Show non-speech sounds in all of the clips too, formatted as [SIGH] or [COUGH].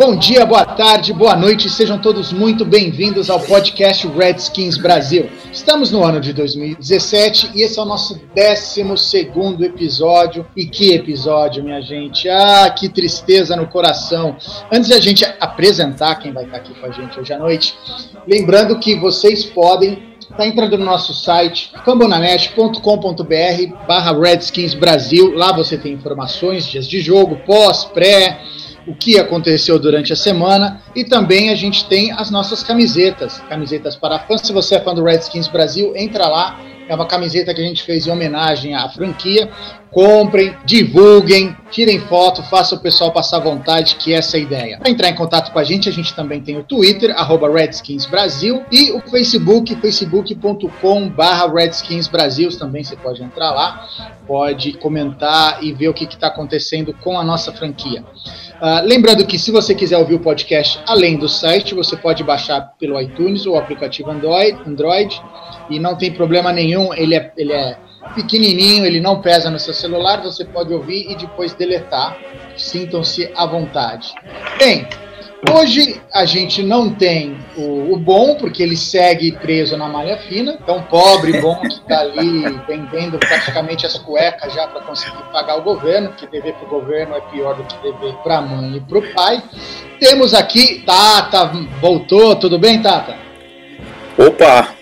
Bom dia, boa tarde, boa noite, sejam todos muito bem-vindos ao podcast Redskins Brasil. Estamos no ano de 2017 e esse é o nosso 12 episódio. E que episódio, minha gente! Ah, que tristeza no coração! Antes de a gente apresentar quem vai estar aqui com a gente hoje à noite, lembrando que vocês podem Está entrando no nosso site fambonanet.com.br barra Redskins Brasil. Lá você tem informações, dias de jogo, pós, pré, o que aconteceu durante a semana e também a gente tem as nossas camisetas, camisetas para fãs. Se você é fã do Redskins Brasil, entra lá. É uma camiseta que a gente fez em homenagem à franquia. Comprem, divulguem, tirem foto, façam o pessoal passar vontade, que essa é a ideia. Para entrar em contato com a gente, a gente também tem o Twitter, arroba Redskins Brasil, e o Facebook, facebook.com barra Redskins Brasil, também você pode entrar lá, pode comentar e ver o que está acontecendo com a nossa franquia. Uh, lembrando que se você quiser ouvir o podcast além do site, você pode baixar pelo iTunes ou aplicativo Android, Android e não tem problema nenhum, ele é, ele é pequenininho, ele não pesa no seu celular, você pode ouvir e depois deletar. Sintam-se à vontade. Bem, hoje a gente não tem o, o bom, porque ele segue preso na malha fina, então pobre bom que está ali vendendo praticamente as cuecas já para conseguir pagar o governo, que dever para o governo é pior do que dever para a mãe e para o pai. Temos aqui Tata, voltou, tudo bem, Tata? Opa!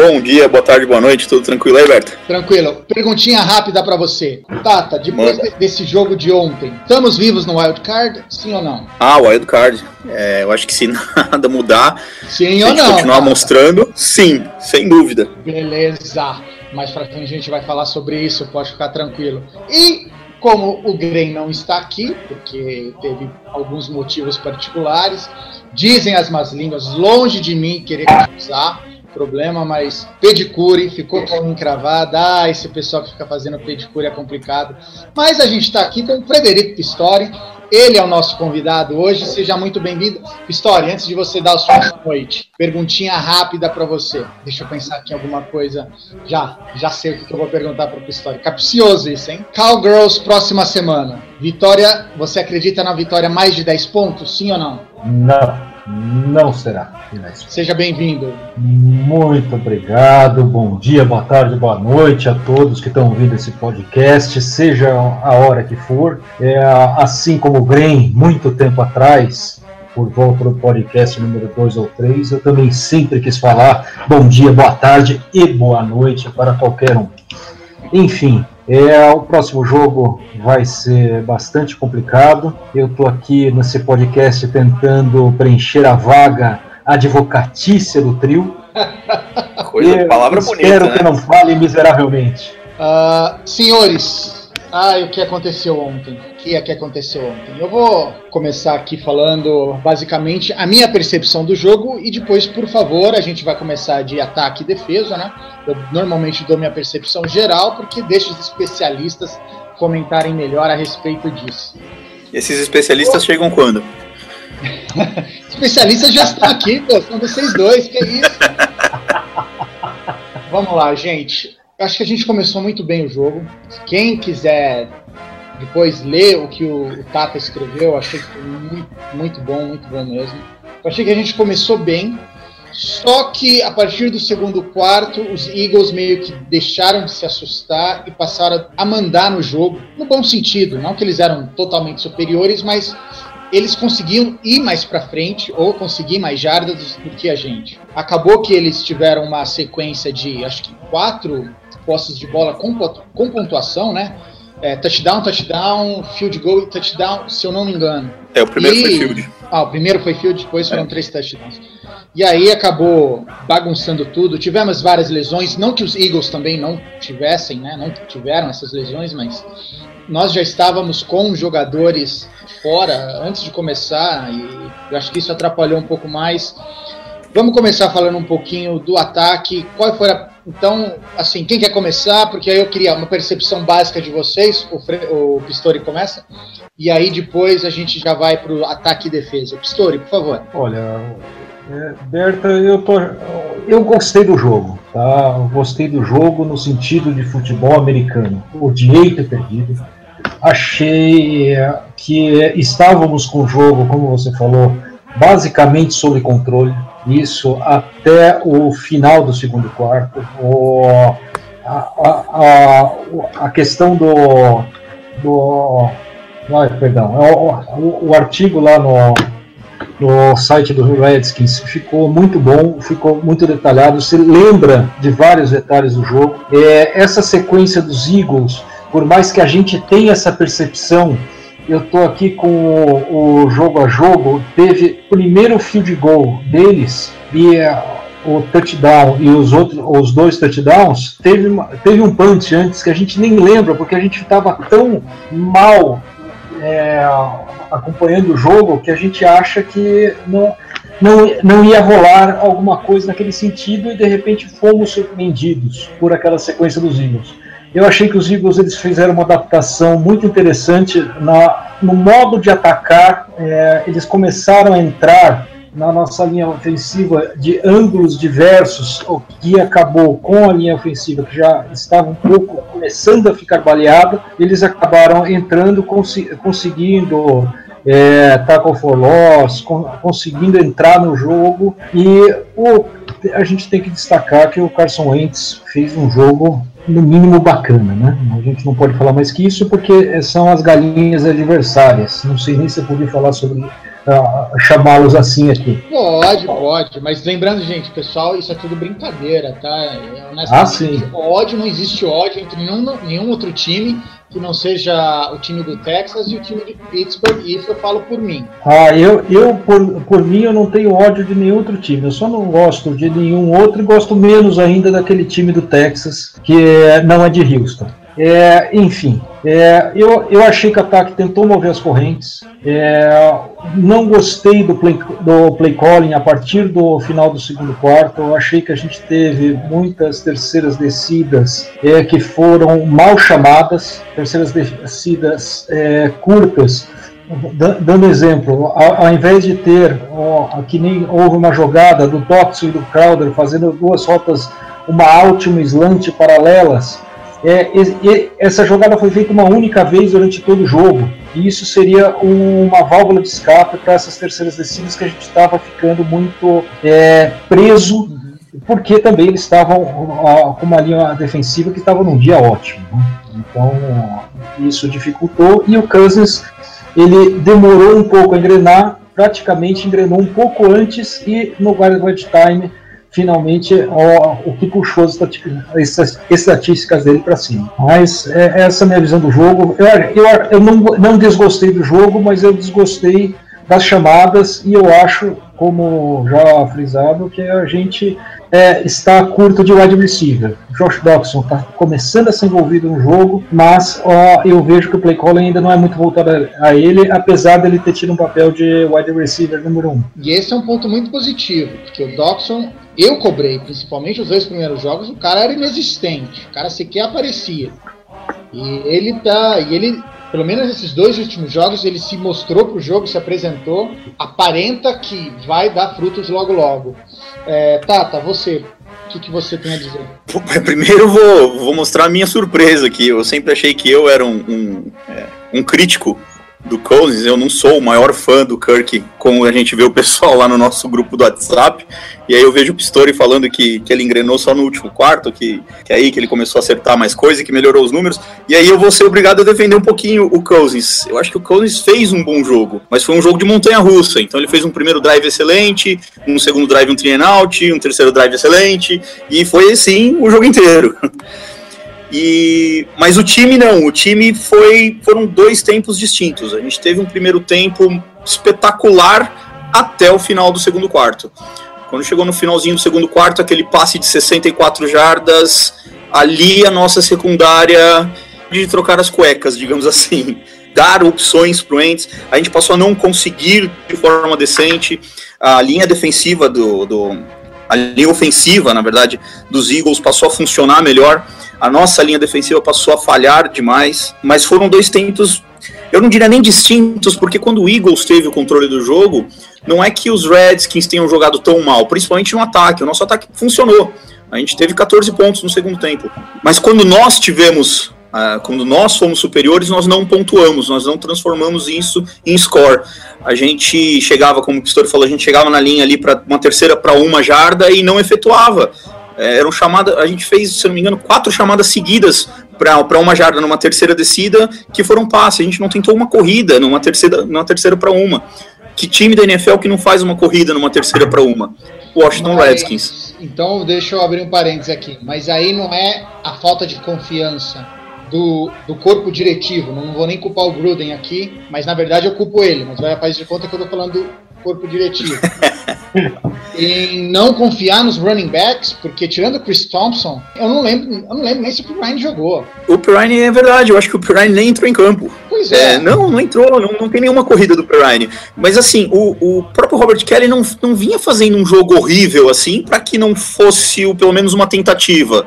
Bom dia, boa tarde, boa noite, tudo tranquilo aí, Berto? Tranquilo. Perguntinha rápida para você. Tata, depois de- desse jogo de ontem, estamos vivos no Wild Card? Sim ou não? Ah, o Wildcard. É, eu acho que se [LAUGHS] nada mudar, Sim ou não? continuar Tata? mostrando, sim, sem dúvida. Beleza. Mais pra frente a gente vai falar sobre isso, pode ficar tranquilo. E como o Green não está aqui, porque teve alguns motivos particulares, dizem as más línguas, longe de mim querer usar problema, mas pedicure ficou com encravada. Ah, esse pessoal que fica fazendo pedicure é complicado. Mas a gente está aqui com o Frederico Pistori. Ele é o nosso convidado hoje. Seja muito bem-vindo. Pistori, antes de você dar o sua noite, perguntinha rápida para você. Deixa eu pensar aqui em alguma coisa. Já, já sei o que eu vou perguntar para o Pistori. Capcioso isso, hein? Cowgirls, próxima semana. Vitória, você acredita na vitória mais de 10 pontos? Sim ou não? Não, não será. Seja bem-vindo. Muito obrigado, bom dia, boa tarde, boa noite a todos que estão ouvindo esse podcast, seja a hora que for. É, assim como o Grem, muito tempo atrás, por volta do podcast número 2 ou 3, eu também sempre quis falar bom dia, boa tarde e boa noite para qualquer um. Enfim, é, o próximo jogo vai ser bastante complicado. Eu estou aqui nesse podcast tentando preencher a vaga advocatícia do trio. [LAUGHS] Coisa, palavra espero bonita, que né? não fale miseravelmente. Ah, senhores, ah, o que aconteceu ontem? O que é que aconteceu ontem? Eu vou começar aqui falando basicamente a minha percepção do jogo e depois, por favor, a gente vai começar de ataque e defesa, né? Eu normalmente dou minha percepção geral porque deixo os especialistas comentarem melhor a respeito disso. Esses especialistas chegam quando? [LAUGHS] Especialistas já estão aqui, pô, são vocês dois, que é isso? [LAUGHS] Vamos lá, gente. Acho que a gente começou muito bem o jogo. Quem quiser depois ler o que o, o Tata escreveu, eu achei que foi muito, muito bom, muito bom mesmo. Eu achei que a gente começou bem, só que a partir do segundo quarto, os Eagles meio que deixaram de se assustar e passaram a mandar no jogo, no bom sentido. Não que eles eram totalmente superiores, mas eles conseguiam ir mais para frente ou conseguir mais jardas do que a gente. Acabou que eles tiveram uma sequência de, acho que quatro posses de bola com, com pontuação, né? É, touchdown, touchdown, field goal e touchdown, se eu não me engano. É, o primeiro E- foi Field. Ah, o primeiro foi field, depois foram É. três touchdowns. E aí acabou bagunçando tudo. Tivemos várias lesões, não que os Eagles também não tivessem, né? Não tiveram essas lesões, mas nós já estávamos com jogadores fora antes de começar e eu acho que isso atrapalhou um pouco mais. Vamos começar falando um pouquinho do ataque. Qual foi a. Então, assim, quem quer começar? Porque aí eu queria uma percepção básica de vocês. O, Fre... o Pistori começa. E aí depois a gente já vai para o ataque e defesa. Pistori, por favor. Olha, é, Berta, eu, tô, eu gostei do jogo, tá? Gostei do jogo no sentido de futebol americano. Odiei ter perdido. Achei que estávamos com o jogo, como você falou, basicamente sob controle. Isso até o final do segundo quarto. O, a, a, a, questão do. do perdão, é o, o, artigo lá no, no site do Redskins ficou muito bom, ficou muito detalhado. Você lembra de vários detalhes do jogo. É, essa sequência dos Eagles, por mais que a gente tenha essa percepção eu tô aqui com o, o, jogo a jogo, teve primeiro field goal deles e uh, o touchdown e os outros, os dois touchdowns, teve, teve um punch antes que a gente nem lembra porque a gente estava tão mal é, acompanhando o jogo que a gente acha que não, não, não ia rolar alguma coisa naquele sentido e de repente fomos surpreendidos por aquela sequência dos Eagles. Eu achei que os Eagles eles fizeram uma adaptação muito interessante na, no modo de atacar. É, eles começaram a entrar na nossa linha ofensiva de ângulos diversos, o que acabou com a linha ofensiva que já estava um pouco começando a ficar baleada. Eles acabaram entrando, cons conseguindo é, tackle for loss, con conseguindo entrar no jogo e o, a gente tem que destacar que o Carson Wentz fez um jogo no mínimo bacana, né? A gente não pode falar mais que isso porque são as galinhas adversárias. Não sei nem se eu podia falar sobre uh, chamá-los assim aqui. Pode, pode. Mas lembrando, gente, pessoal, isso é tudo brincadeira, tá? É, ah, sim. Ódio, não existe ódio entre nenhum, nenhum outro time que não seja o time do Texas e o time de Pittsburgh, isso eu falo por mim. Ah, eu, eu por, por mim, eu não tenho ódio de nenhum outro time, eu só não gosto de nenhum outro e gosto menos ainda daquele time do Texas, que não é de Houston. É, enfim, é, eu, eu achei que o ataque tentou mover as correntes. É, não gostei do play, do play calling a partir do final do segundo quarto. Eu achei que a gente teve muitas terceiras descidas é, que foram mal chamadas, terceiras descidas é, curtas. Dando exemplo, ao, ao, invés de ter, ó, que nem houve uma jogada do Dotson e do Crowder fazendo duas rotas, uma out e uma slant paralelas, é, essa jogada foi feita uma única vez durante todo o jogo. E isso seria uma válvula de escape para essas terceiras descidas que a gente estava ficando muito é, preso, porque também eles estavam com uma linha defensiva que estava num dia ótimo. Né? Então isso dificultou. E o Cousins ele demorou um pouco a engrenar, praticamente engrenou um pouco antes e no guard time finalmente o, o que puxou as estatísticas dele para cima. Mas é, essa é a minha visão do jogo. Eu, eu, eu não, não desgostei do jogo, mas eu desgostei das chamadas e eu acho, como já frisado, que a gente é, está curto de wide receiver. Josh Dobson está começando a ser envolvido no jogo, mas ó, eu vejo que o play call ainda não é muito voltado a, a, ele, apesar dele ter tido um papel de wide receiver número um. E esse é um ponto muito positivo, porque o Dobson eu cobrei, principalmente os dois primeiros jogos, o cara era inexistente, o cara sequer aparecia. E ele tá, e ele, pelo menos nesses dois últimos jogos, ele se mostrou pro jogo, se apresentou, aparenta que vai dar frutos logo logo. É, Tata, você, o que, que, você tem a dizer? Primeiro vou, vou mostrar a minha surpresa aqui. Eu sempre achei que eu era um, um, é, um crítico do Cousins, eu não sou o maior fã do Kirk, como a gente vê o pessoal lá no nosso grupo do WhatsApp, e aí eu vejo o Pistori falando que, que ele engrenou só no último quarto, que, que é aí que ele começou a acertar mais coisa, que melhorou os números, e aí eu vou ser obrigado a defender um pouquinho o Cousins. Eu acho que o Cousins fez um bom jogo, mas foi um jogo de montanha-russa, então ele fez um primeiro drive excelente, um segundo drive um three and out, um terceiro drive excelente, e foi assim o jogo inteiro. [LAUGHS] E, mas o time não, o time foi foram dois tempos distintos. A gente teve um primeiro tempo espetacular até o final do segundo quarto. Quando chegou no finalzinho do segundo quarto, aquele passe de 64 jardas, ali a nossa secundária de trocar as cuecas, digamos [LAUGHS] assim, dar opções para o Ents. A gente passou a não conseguir de forma decente. a linha defensiva do, do a linha ofensiva, na verdade, dos Eagles passou a funcionar melhor. A nossa linha defensiva passou a falhar demais, mas foram dois tempos, eu não diria nem distintos, porque quando o Eagles teve o controle do jogo, não é que os Redskins tenham jogado tão mal, principalmente no ataque. O nosso ataque funcionou. A gente teve 14 pontos no segundo tempo. Mas quando nós tivemos Uh, quando nós fomos superiores, nós não pontuamos, nós não transformamos isso em score. A gente chegava, como o Pistori falou, a gente chegava na linha ali para uma terceira para uma jarda e não efetuava. É, eram chamada, a gente fez, se não me engano, quatro chamadas seguidas para uma jarda numa terceira descida que foram passe. A gente não tentou uma corrida numa terceira, numa terceira para uma. Que time da NFL que não faz uma corrida numa terceira para uma? Washington Mas, Redskins. Então, deixa eu abrir um parênteses aqui. Mas aí não é a falta de confiança do, do corpo diretivo. Não vou nem culpar o Gruden aqui, mas na verdade eu culpo ele. Mas vai fazer de conta que eu tô falando do corpo diretivo. [LAUGHS] em não confiar nos running backs, porque tirando o Chris Thompson, eu não lembro, eu não lembro nem se o Pirine jogou. O Pirine é verdade, eu acho que o Pirine nem entrou em campo. Pois é. é não, não entrou, não, não tem nenhuma corrida do Pirine. Mas assim, o, o próprio Robert Kelly não, não vinha fazendo um jogo horrível assim, para que não fosse o, pelo menos uma tentativa.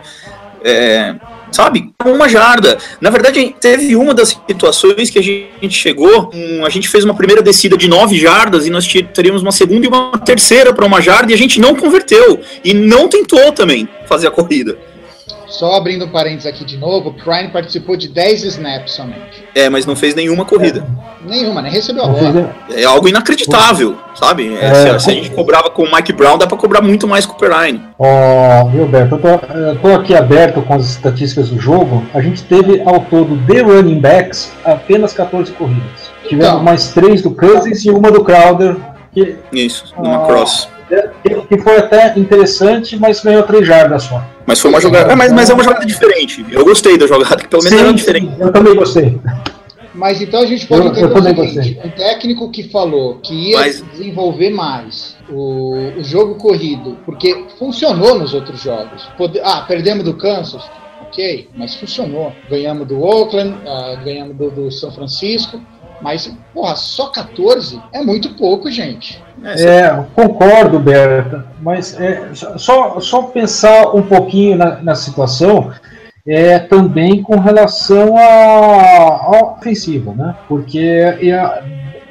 É, sabe? Uma jarda. Na verdade, teve uma das situações que a gente chegou, um, a gente fez uma primeira descida de nove jardas e nós teríamos uma segunda e uma terceira para uma jarda e a gente não converteu e não tentou também fazer a corrida. Só abrindo um parênteses aqui de novo, o Prime participou de 10 snaps somente. É, mas não fez nenhuma corrida. É, nenhuma, nem recebeu a bola. É algo inacreditável, sabe? É, se, se, a gente cobrava com o Mike Brown, dá pra cobrar muito mais com o Perrine. Ó, oh, Gilberto, eu tô, eu tô aqui aberto com as estatísticas do jogo. A gente teve ao todo de running backs apenas 14 corridas. Tivemos então, mais três do Cousins e uma do Crowder. Que, Isso, numa cross. Que foi até interessante, mas ganhou três jardas só. Mas foi uma jogada. É, mas, mas é uma jogada diferente. Eu gostei da jogada, que [LAUGHS] pelo menos sim, era diferente. Eu também gostei. Mas então a gente pode eu, entender eu o seguinte: um técnico que falou que ia mas... desenvolver mais o, o jogo corrido, porque funcionou nos outros jogos. Pode, ah, perdemos do Kansas? Ok, mas funcionou. Ganhamos do Oakland, uh, ganhamos do, do São Francisco. Mas, porra, só 14 é muito pouco, gente. É, concordo, Berta, mas é, só, só pensar um pouquinho na, na situação é também com relação à ofensiva, né? Porque é,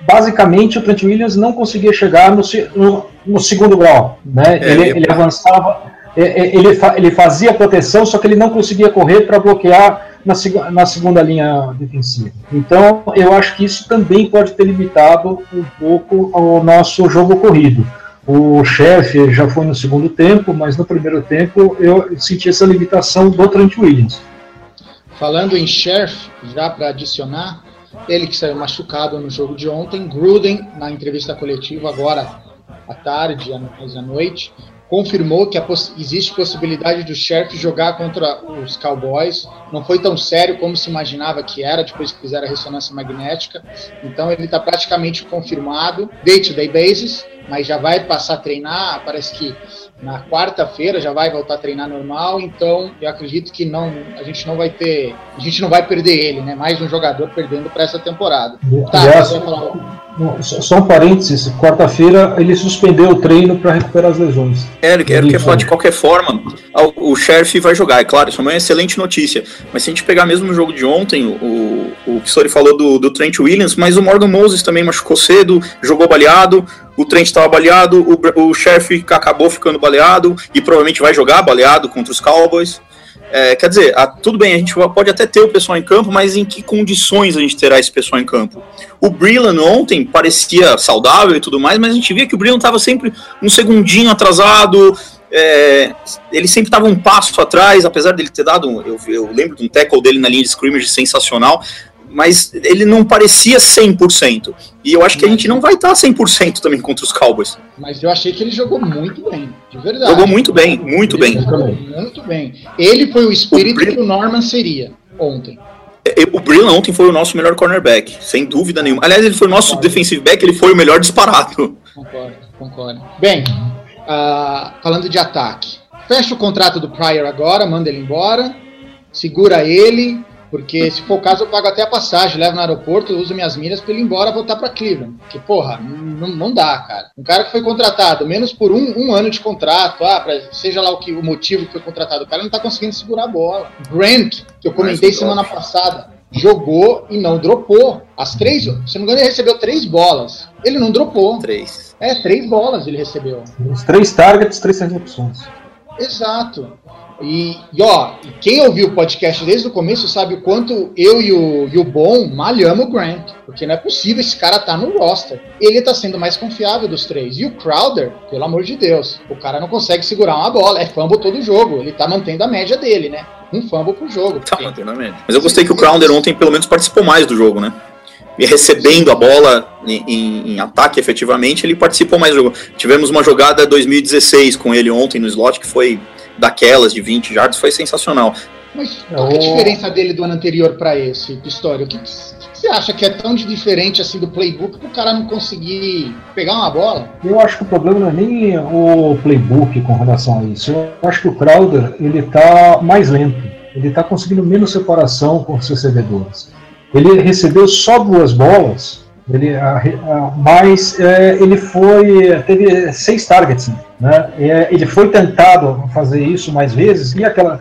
basicamente o Trent Williams não conseguia chegar no, no, no segundo grau, né? É, ele, ele avançava, é, é, ele, ele fazia proteção, só que ele não conseguia correr para bloquear na, na segunda linha defensiva. Então, eu acho que isso também pode ter limitado um pouco o nosso jogo corrido. O chefe já foi no segundo tempo, mas no primeiro tempo eu senti essa limitação do Trent Williams. Falando em Sheriff, já para adicionar, ele que saiu machucado no jogo de ontem, Gruden, na entrevista coletiva agora à tarde, à noite, confirmou que poss existe possibilidade do Sheriff jogar contra os Cowboys. Não foi tão sério como se imaginava que era depois que fizeram a ressonância magnética. Então ele está praticamente confirmado, day-to-day -day basis, mas já vai passar a treinar. Parece que na quarta-feira já vai voltar a treinar normal. Então eu acredito que não, a gente não vai ter, a gente não vai perder ele, né? Mais um jogador perdendo para essa temporada. Tá, yes. Só um parênteses, quarta-feira ele suspendeu o treino para recuperar as lesões. É, ele quer, falar de qualquer forma, o Sheriff vai jogar, é claro, isso é uma excelente notícia. Mas se a gente pegar mesmo no jogo de ontem, o, o Pissori falou do, do Trent Williams, mas o Morgan Moses também machucou cedo, jogou baleado, o Trent estava baleado, o, o Sheriff acabou ficando baleado e provavelmente vai jogar baleado contra os Cowboys. É, quer dizer, a, tudo bem, a gente pode até ter o pessoal em campo, mas em que condições a gente terá esse pessoal em campo? O Brillan ontem parecia saudável e tudo mais, mas a gente via que o Brillan estava sempre um segundinho atrasado, é, ele sempre estava um passo atrás, apesar dele ter dado, eu, eu, lembro de um tackle dele na linha de scrimmage sensacional, mas ele não parecia 100%. E eu acho que a gente não vai estar 100% também contra os Cowboys. Mas eu achei que ele jogou muito bem, de verdade. Jogou muito bem, muito ele bem. Jogou muito bem. Ele foi o espírito o que o Norman seria ontem. O Brillan ontem foi o nosso melhor cornerback, sem dúvida nenhuma. Aliás, ele foi o nosso concordo. defensive back, ele foi o melhor disparado. Concordo, concordo. Bem, uh, falando de ataque. Fecha o contrato do Pryor agora, manda ele embora, segura ele, Porque se for o caso, eu pago até a passagem, levo no aeroporto, uso minhas milhas pra ele ir embora voltar pra Cleveland. Porque, porra, não, não dá, cara. Um cara que foi contratado menos por um, um ano de contrato, ah, pra, seja lá o, que, o motivo que foi contratado, o cara não tá conseguindo segurar a bola. Grant, que eu comentei semana passada, jogou e não dropou. As três, se não me engano, ele recebeu três bolas. Ele não dropou. Três. É, três bolas ele recebeu. Os três targets, três recepções. Exato. E, e, ó, quem ouviu o podcast desde o começo sabe o quanto eu e o, e o Bom malhamos o Grant. Porque não é possível esse cara tá no roster. Ele tá sendo mais confiável dos três. E o Crowder, pelo amor de Deus, o cara não consegue segurar uma bola. É fumble todo jogo. Ele tá mantendo a média dele, né? Um fumble por jogo. Tá mantendo a média. Mas eu gostei que o Crowder ontem pelo menos participou mais do jogo, né? E recebendo a bola em, em, em, ataque efetivamente, ele participou mais do jogo. Tivemos uma jogada 2016 com ele ontem no slot que foi daquelas de 20 jardas, foi sensacional. Mas qual é a diferença dele do ano anterior para esse, Pistório? O que, que, você acha que é tão diferente assim do playbook para o cara não conseguir pegar uma bola? Eu acho que o problema não é nem o playbook com relação a isso. Eu acho que o Crowder ele tá mais lento. Ele está conseguindo menos separação com os seus recebedores. Ele recebeu só duas bolas, ele, a, a, mas é, ele foi teve seis targets, né? É, ele foi tentado fazer isso mais vezes e aquela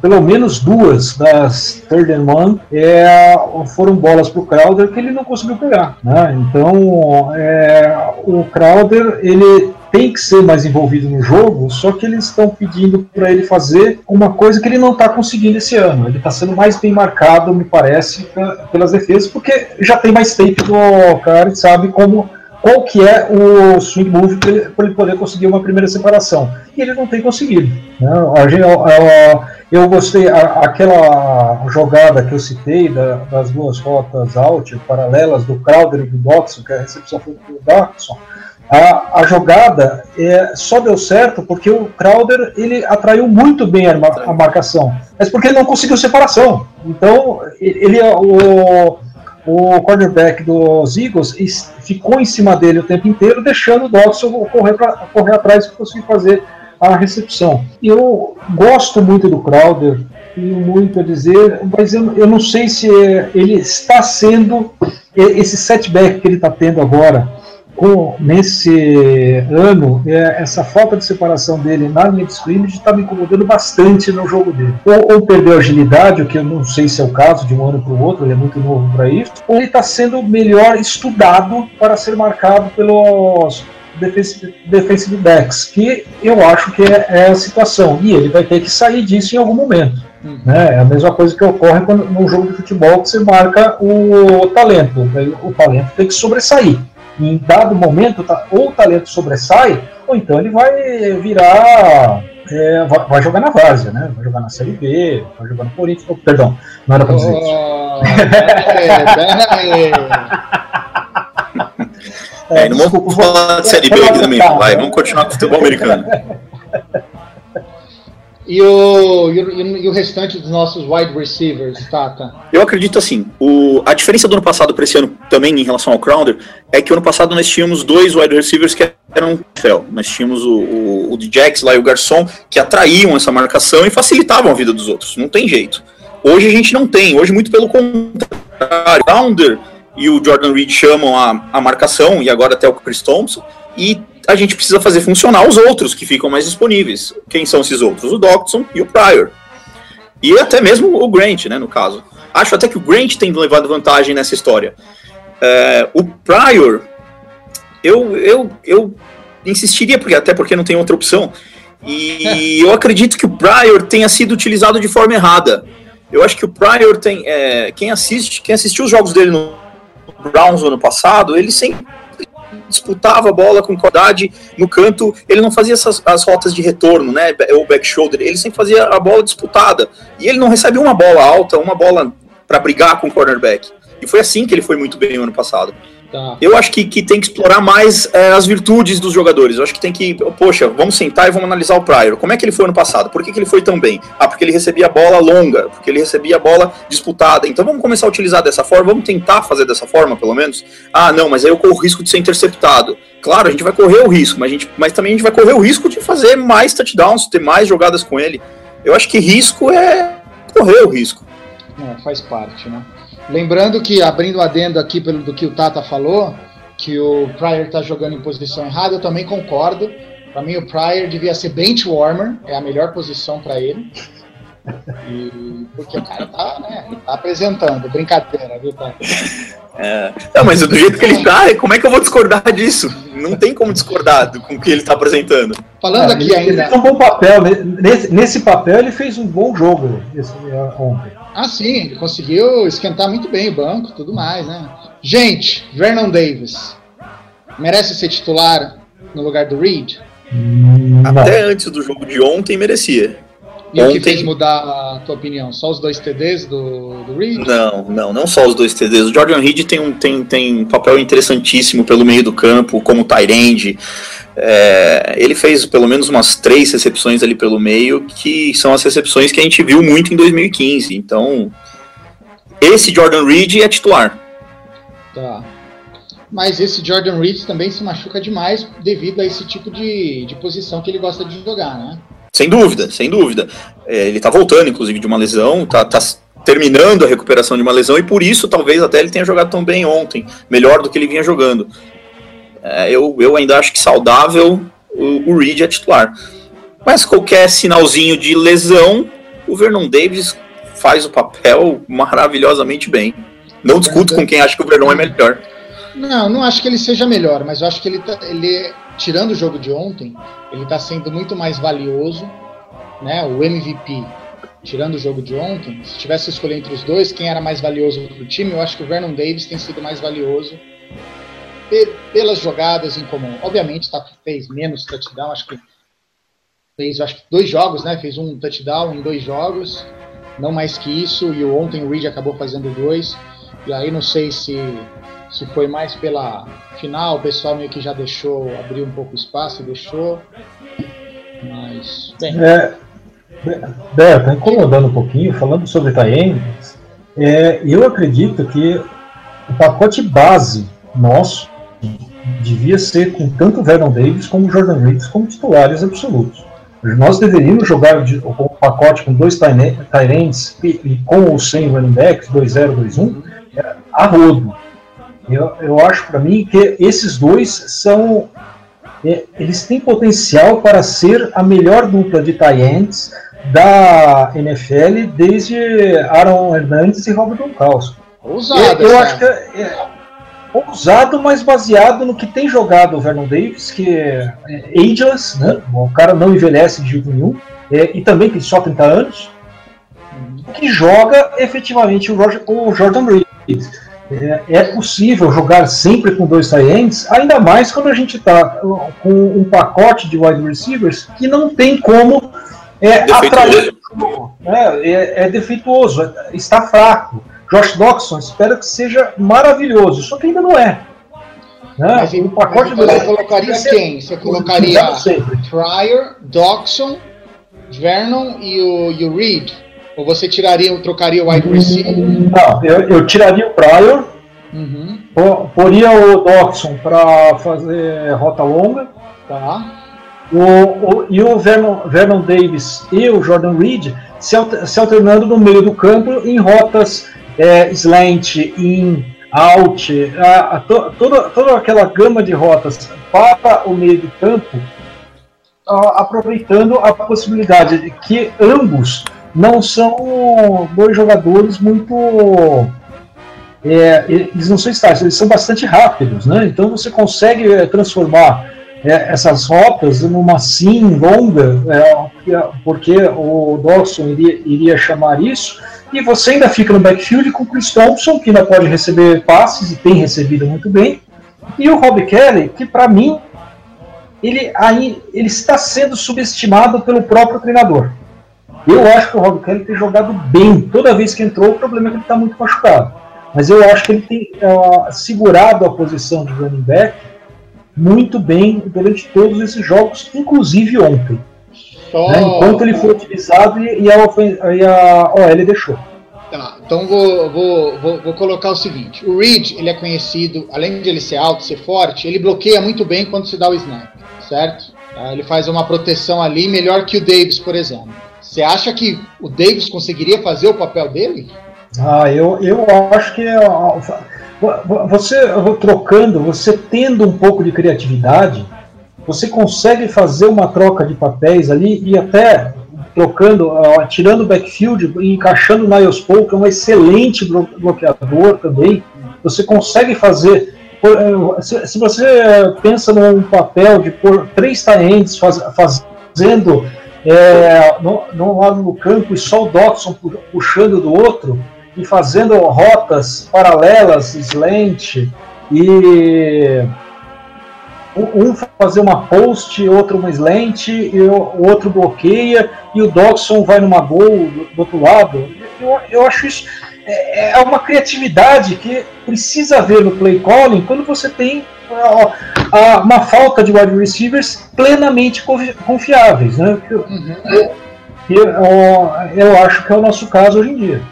pelo menos duas das third and one é, foram bolas para o Crowder que ele não conseguiu pegar, né? Então é, o Crowder ele tem que ser mais envolvido no jogo, só que eles estão pedindo para ele fazer uma coisa que ele não está conseguindo esse ano. Ele está sendo mais bem marcado, me parece, pelas defesas, porque já tem mais tempo do cara e sabe como qual que é o swing move para ele, poder conseguir uma primeira separação. E ele não tem conseguido. Né? Eu gostei, aquela jogada que eu citei da, das duas rotas out paralelas do Crowder e do Dodson, que a recepção foi do Dodson, a, a, jogada é, só deu certo porque o Crowder ele atraiu muito bem a, a marcação, mas porque ele não conseguiu separação. Então ele o, o cornerback dos Eagles ficou em cima dele o tempo inteiro, deixando o Dodson correr, pra, correr atrás para conseguir fazer a recepção. Eu gosto muito do Crowder, tenho muito a dizer, mas eu, eu não sei se ele está sendo esse setback que ele está tendo agora com, nesse ano, é, essa falta de separação dele na linha de scrimmage está me incomodando bastante no jogo dele. Ou, ou perdeu agilidade, o que eu não sei se é o caso de um ano para o outro, ele é muito novo para isso, ou ele está sendo melhor estudado para ser marcado pelos defensive, defensive backs, que eu acho que é, é, a situação. E ele vai ter que sair disso em algum momento. Uhum. Né? É a mesma coisa que ocorre quando, no jogo de futebol que você marca o talento. O talento tem que sobressair em dado momento, tá, ou o talento sobressai, ou então ele vai virar. É, vai, vai, jogar na Várzea, né? Vai jogar na Série B, vai jogar no Corinthians. Oh, perdão, não era pra dizer isso. [LAUGHS] é, não vamos falar de Série B aqui também, vai, vamos continuar com o futebol americano. [LAUGHS] E o, e o, restante dos nossos wide receivers, Tata? Eu acredito assim, o, a diferença do ano passado para esse ano também em relação ao Crowder é que ano passado nós tínhamos dois wide receivers que eram fel. Nós tínhamos o, o, o Jax lá e o Garçom que atraíam essa marcação e facilitavam a vida dos outros. Não tem jeito. Hoje a gente não tem. Hoje, muito pelo contrário. Crowder e o Jordan Reed chamam a, a marcação e agora até o Chris Thompson. E a gente precisa fazer funcionar os outros que ficam mais disponíveis. Quem são esses outros? O Doctson e o Pryor. E até mesmo o Grant, né, no caso. Acho até que o Grant tem levado vantagem nessa história. É, o Pryor, eu, eu, eu insistiria, porque, até porque não tem outra opção. E eu acredito que o Pryor tenha sido utilizado de forma errada. Eu acho que o Pryor tem. É, quem assiste, quem assistiu os jogos dele no Browns no ano passado, ele sempre disputava a bola com qualidade no canto, ele não fazia essas as rotas de retorno, né, o back shoulder, ele sempre fazia a bola disputada. E ele não recebe uma bola alta, uma bola para brigar com o cornerback. E foi assim que ele foi muito bem no ano passado. Tá. Eu acho que, que tem que explorar mais é, as virtudes dos jogadores. Eu acho que tem que, poxa, vamos sentar e vamos analisar o Pryor. Como é que ele foi no passado? Por que, que ele foi tão bem? Ah, porque ele recebia a bola longa, porque ele recebia a bola disputada. Então vamos começar a utilizar dessa forma, vamos tentar fazer dessa forma, pelo menos. Ah, não, mas aí eu corro o risco de ser interceptado. Claro, a gente vai correr o risco, mas, a gente, mas também a gente vai correr o risco de fazer mais touchdowns, ter mais jogadas com ele. Eu acho que risco é correr o risco. É, faz parte, né? Lembrando que, abrindo o adendo aqui pelo do que o Tata falou, que o Pryor tá jogando em posição errada, eu também concordo. Para mim, o Pryor devia ser bench warmer, é a melhor posição para ele. E, porque o cara tá, né, tá apresentando, brincadeira, viu, Tata? É. Não, mas do jeito que ele tá, como é que eu vou discordar disso? Não tem como discordar do, com o que ele tá apresentando. Falando É, aqui ele, ainda. Ele fez um bom papel. Nesse, nesse papel, ele fez um bom jogo esse, é, ontem. Ah, sim, ele conseguiu esquentar muito bem o banco e tudo mais, né? Gente, Vernon Davis merece ser titular no lugar do Reed? Até antes do jogo de ontem merecia. E o que Ontem- fez mudar a tua opinião? Só os dois TDs do, do Reed? Não, não, não só os dois TDs. O Jordan Reed tem um, tem, tem um papel interessantíssimo pelo meio do campo, como end. É, ele fez pelo menos umas três recepções ali pelo meio, que são as recepções que a gente viu muito em 2015. Então, esse Jordan Reed é titular. Tá. Mas esse Jordan Reed também se machuca demais devido a esse tipo de, de posição que ele gosta de jogar, né? Sem dúvida, sem dúvida. É, ele tá voltando, inclusive, de uma lesão, tá, tá terminando a recuperação de uma lesão, e por isso talvez até ele tenha jogado tão bem ontem, melhor do que ele vinha jogando. É, eu, eu ainda acho que saudável o, o Reed é titular. Mas qualquer sinalzinho de lesão, o Vernon Davis faz o papel maravilhosamente bem. Não discuto com quem acha que o Vernon é melhor. Não, não acho que ele seja melhor, mas eu acho que ele, tá, ele tirando o jogo de ontem, ele tá sendo muito mais valioso, né? O MVP, tirando o jogo de ontem, se tivesse que escolher entre os dois, quem era mais valioso pro time, eu acho que o Vernon Davis tem sido mais valioso pe- pelas jogadas em comum. Obviamente, tá, fez menos touchdown, acho que fez acho que dois jogos, né? Fez um touchdown em dois jogos, não mais que isso, e o ontem o Reed acabou fazendo dois. E aí não sei se se foi mais pela final, o pessoal meio que já deixou, abriu um pouco espaço deixou. Mas, bem, É, Beto, incomodando um pouquinho, falando sobre Taendes, é, eu acredito que o pacote base nosso devia ser com tanto o Vernon Davis como o Jordan Reed como titulares absolutos. Nós deveríamos jogar com um pacote com dois Tyrants e, e com ou sem running backs, 2-0, 2-1, é, a rodo. Eu, eu acho para mim que esses dois são é, eles têm potencial para ser a melhor dupla de tie-ends da NFL desde Aaron Hernandes e Robert Gronkowski. ousado. Eu, eu essa- acho que é, é ousado, mas baseado no que tem jogado o Vernon Davis, que é, é ageless, né? o cara não envelhece de jeito nenhum, é, e também tem só 30 anos, que joga efetivamente o, Roger- o Jordan Reed. É, é possível jogar sempre com dois tight ends, ainda mais quando a gente está com um pacote de wide receivers que não tem como é, Defeituoso. atrair o jogo. É, é, é defeituoso, é- está fraco. Josh Doxson, espero que seja maravilhoso, só que ainda não é. Né? Mas, o pacote mas do você colocaria Você- quem? Você colocaria. Pryor, Doxson, Vernon e o, e o Reed? Ou você tiraria, trocaria o wide receiver? Não, eu, eu tiraria o Pryor, Uhum, po- poria o Doxson para fazer rota longa, tá. o, o- e o Vernon, Vernon Davis e o Jordan Reed se, alter- se alternando no meio do campo em rotas é, slant, in, out, a, a to- toda, toda aquela gama de rotas para o meio do campo, a- aproveitando a possibilidade de que ambos não são dois jogadores muito. é, eles não são estáticos, eles são bastante rápidos, né? Então você consegue é, transformar é, essas rotas numa sim longa, é, porque o Dawson iria, iria chamar isso, e você ainda fica no backfield com o Chris Thompson, que ainda pode receber passes e tem recebido muito bem, e o Rob Kelly, que para mim ele, aí, ele está sendo subestimado pelo próprio treinador. Eu acho que o Rob Kelly tem jogado bem toda vez que entrou, o problema é que ele está muito machucado. Mas eu acho que ele tem uh, segurado a posição de running back muito bem durante todos esses jogos, inclusive ontem. Só... Né? Enquanto ele foi utilizado e, e, a, ofen- e a OL deixou. Tá, então vou, vou, vou, vou colocar o seguinte: o Reed ele é conhecido, além de ele ser alto, ser forte, ele bloqueia muito bem quando se dá o snap, certo? Tá, ele faz uma proteção ali melhor que o Davis, por exemplo. Você acha que o Davis conseguiria fazer o papel dele? Ah, eu, eu acho que você trocando, você tendo um pouco de criatividade, você consegue fazer uma troca de papéis ali e até trocando, tirando o backfield e encaixando o Niles Paul, que é um excelente bloqueador também. Você consegue fazer. Se, se você pensa num papel de pôr três talentos faz, fazendo é, no, lado do campo e só o Dodson puxando do outro e fazendo rotas paralelas, slant e um fazer uma post, outro uma slant, e o outro bloqueia, e o Dodson vai numa gol do, outro lado. Eu, eu acho isso é, é, uma criatividade que precisa haver no play calling quando você tem ó, uma falta de wide receivers plenamente confiáveis. Né? Uhum. Eu, eu, eu, acho que é o nosso caso hoje em dia.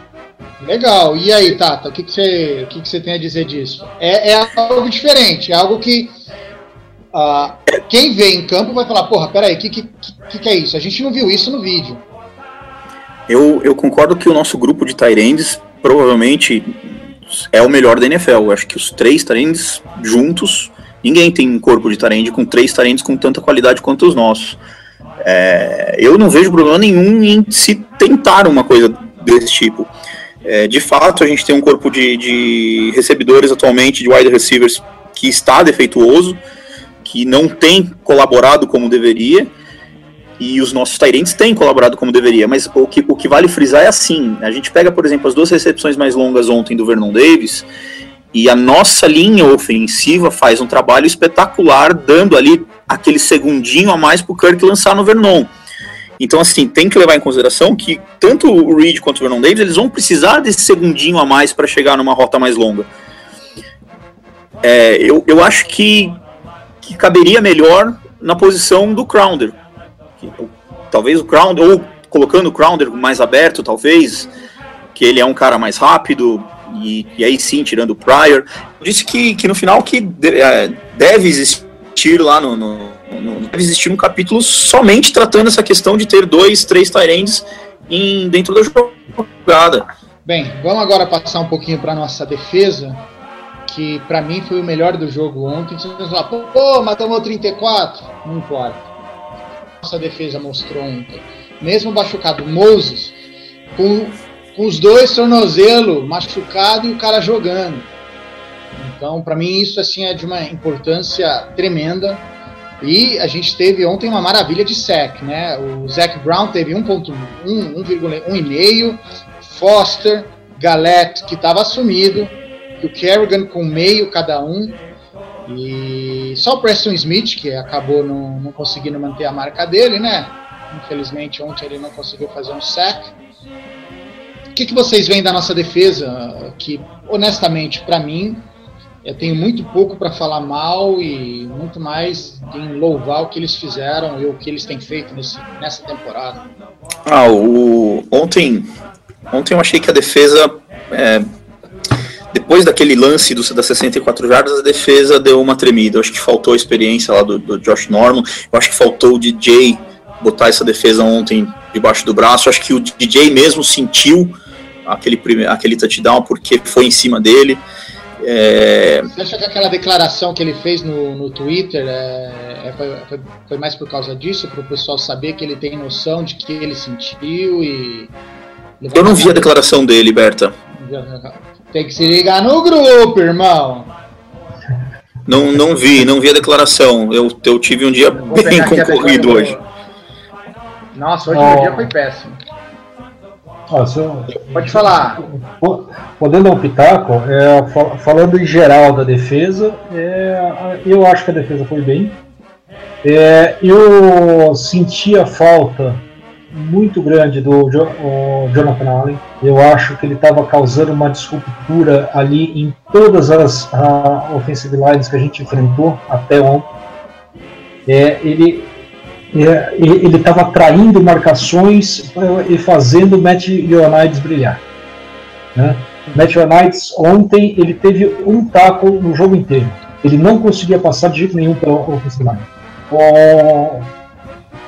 Legal. E aí, Tata, o que, que, você, o que, que você tem a dizer disso? É, é algo diferente, é algo que uh, quem vê em campo vai falar, porra, peraí, o que, que, que, que é isso? A gente não viu isso no vídeo. Eu, eu concordo que o nosso grupo de Tyrands provavelmente é o melhor da NFL. Eu acho que os três Tyrands juntos, ninguém tem um corpo de Tyrande com três Tyrands com tanta qualidade quanto os nossos. É, eu não vejo problema nenhum em se tentar uma coisa desse tipo. É, de fato, a gente tem um corpo de, de recebedores atualmente, de wide receivers, que está defeituoso que não tem colaborado como deveria, e os nossos Tyrants têm colaborado como deveria, mas o que, o que vale frisar é assim, a gente pega, por exemplo, as duas recepções mais longas ontem do Vernon Davis, e a nossa linha ofensiva faz um trabalho espetacular, dando ali aquele segundinho a mais para o Kirk lançar no Vernon. Então, assim, tem que levar em consideração que tanto o Reed quanto o Vernon Davis, eles vão precisar desse segundinho a mais para chegar numa rota mais longa. É, eu, eu acho que que caberia melhor na posição do Crowder. Talvez o Crowder, ou colocando o Crowder mais aberto, talvez, que ele é um cara mais rápido, e, e aí sim, tirando o Pryor. Disse que, que no final que é, deve existir lá no, no, no, Deve existir um capítulo somente tratando essa questão de ter dois, três Tyrands em, dentro da jogada. Bem, vamos agora passar um pouquinho para nossa defesa que para mim foi o melhor do jogo ontem. Você vai falar, pô, mas tomou 34? Não importa. Nossa defesa mostrou ontem. Mesmo machucado, Moses, com, com os dois tornozelos machucado e o cara jogando. Então, para mim, isso assim é de uma importância tremenda. E a gente teve ontem uma maravilha de sec, né? O Zac Brown teve 1.1, 1,5, Foster, Galette, que estava assumido, o Kerrigan com meio cada um. E só o Preston Smith, que acabou não, não conseguindo manter a marca dele, né? Infelizmente ontem ele não conseguiu fazer um sack. O que, que vocês veem da nossa defesa? Que, honestamente, para mim, eu tenho muito pouco para falar mal e muito mais em louvar o que eles fizeram e o que eles têm feito nesse, nessa temporada. Ah, o... ontem, ontem eu achei que a defesa é depois daquele lance do, das 64 jardas, a defesa deu uma tremida. Eu acho que faltou a experiência lá do, do Josh Norman. Eu acho que faltou o DJ botar essa defesa ontem debaixo do braço. Eu acho que o DJ mesmo sentiu aquele, prime, aquele touchdown porque foi em cima dele. É... Você acha que aquela declaração que ele fez no, no Twitter é, é, foi, foi, foi, mais por causa disso, para o pessoal saber que ele tem noção de que ele sentiu e. Eu não vi a declaração dele, Berta. Tem que se ligar no grupo, irmão. Não, não vi, não vi a declaração. Eu, eu tive um dia bem concorrido hoje. Nossa, hoje oh. o dia foi péssimo. Nossa, Pode falar. Podendo dar um pitaco, é, falando em geral da defesa, é, eu acho que a defesa foi bem. É, eu senti a falta muito grande do Jonathan Allen. Eu acho que ele estava causando uma disruptura ali em todas as offensive lines que a gente enfrentou até ontem. É, ele é, ele estava traindo marcações e fazendo o Matt Ioannidis brilhar. Né? Matt Ioannidis ontem ele teve um taco no jogo inteiro. Ele não conseguia passar de jeito nenhum pela offensive line. Oh,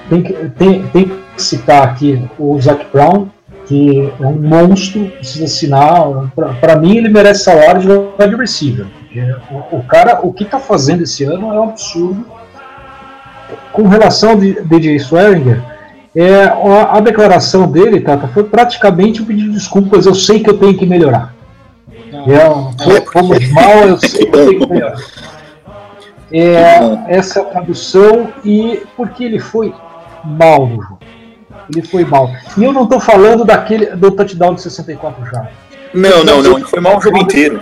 tem, que, tem, tem citar aqui o Zac Brown, que é um monstro, precisa assinar. Para mim, ele merece salário de wide receiver. O, o, cara, o que está fazendo esse ano é um absurdo. Com relação ao DJ Swearinger, é, a, a, declaração dele, Tata, foi praticamente um pedido de desculpas. Eu sei que eu tenho que melhorar. É, fomos mal, eu sei que eu tenho que melhorar. [LAUGHS] É, essa é a tradução e porque ele foi mal no jogo. Ele foi mal. E eu não estou falando daquele do touchdown de 64 já. Não, não, não. Ele foi mal o jogo inteiro.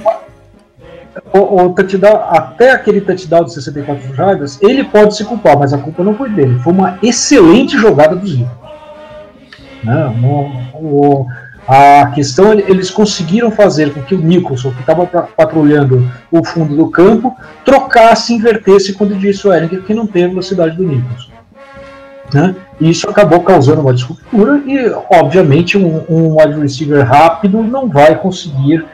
O, o touchdown, até aquele touchdown de 64 jardas, ele pode se culpar, mas a culpa não foi dele. Foi uma excelente jogada dos Eagles. Não, o, a questão eles conseguiram fazer com que o Nicholson, que estava patrulhando o fundo do campo, trocasse, invertesse com o DJ que não tem a velocidade do Nicholson. Né? E isso acabou causando uma disruptura e, obviamente, um, um wide receiver rápido não vai conseguir,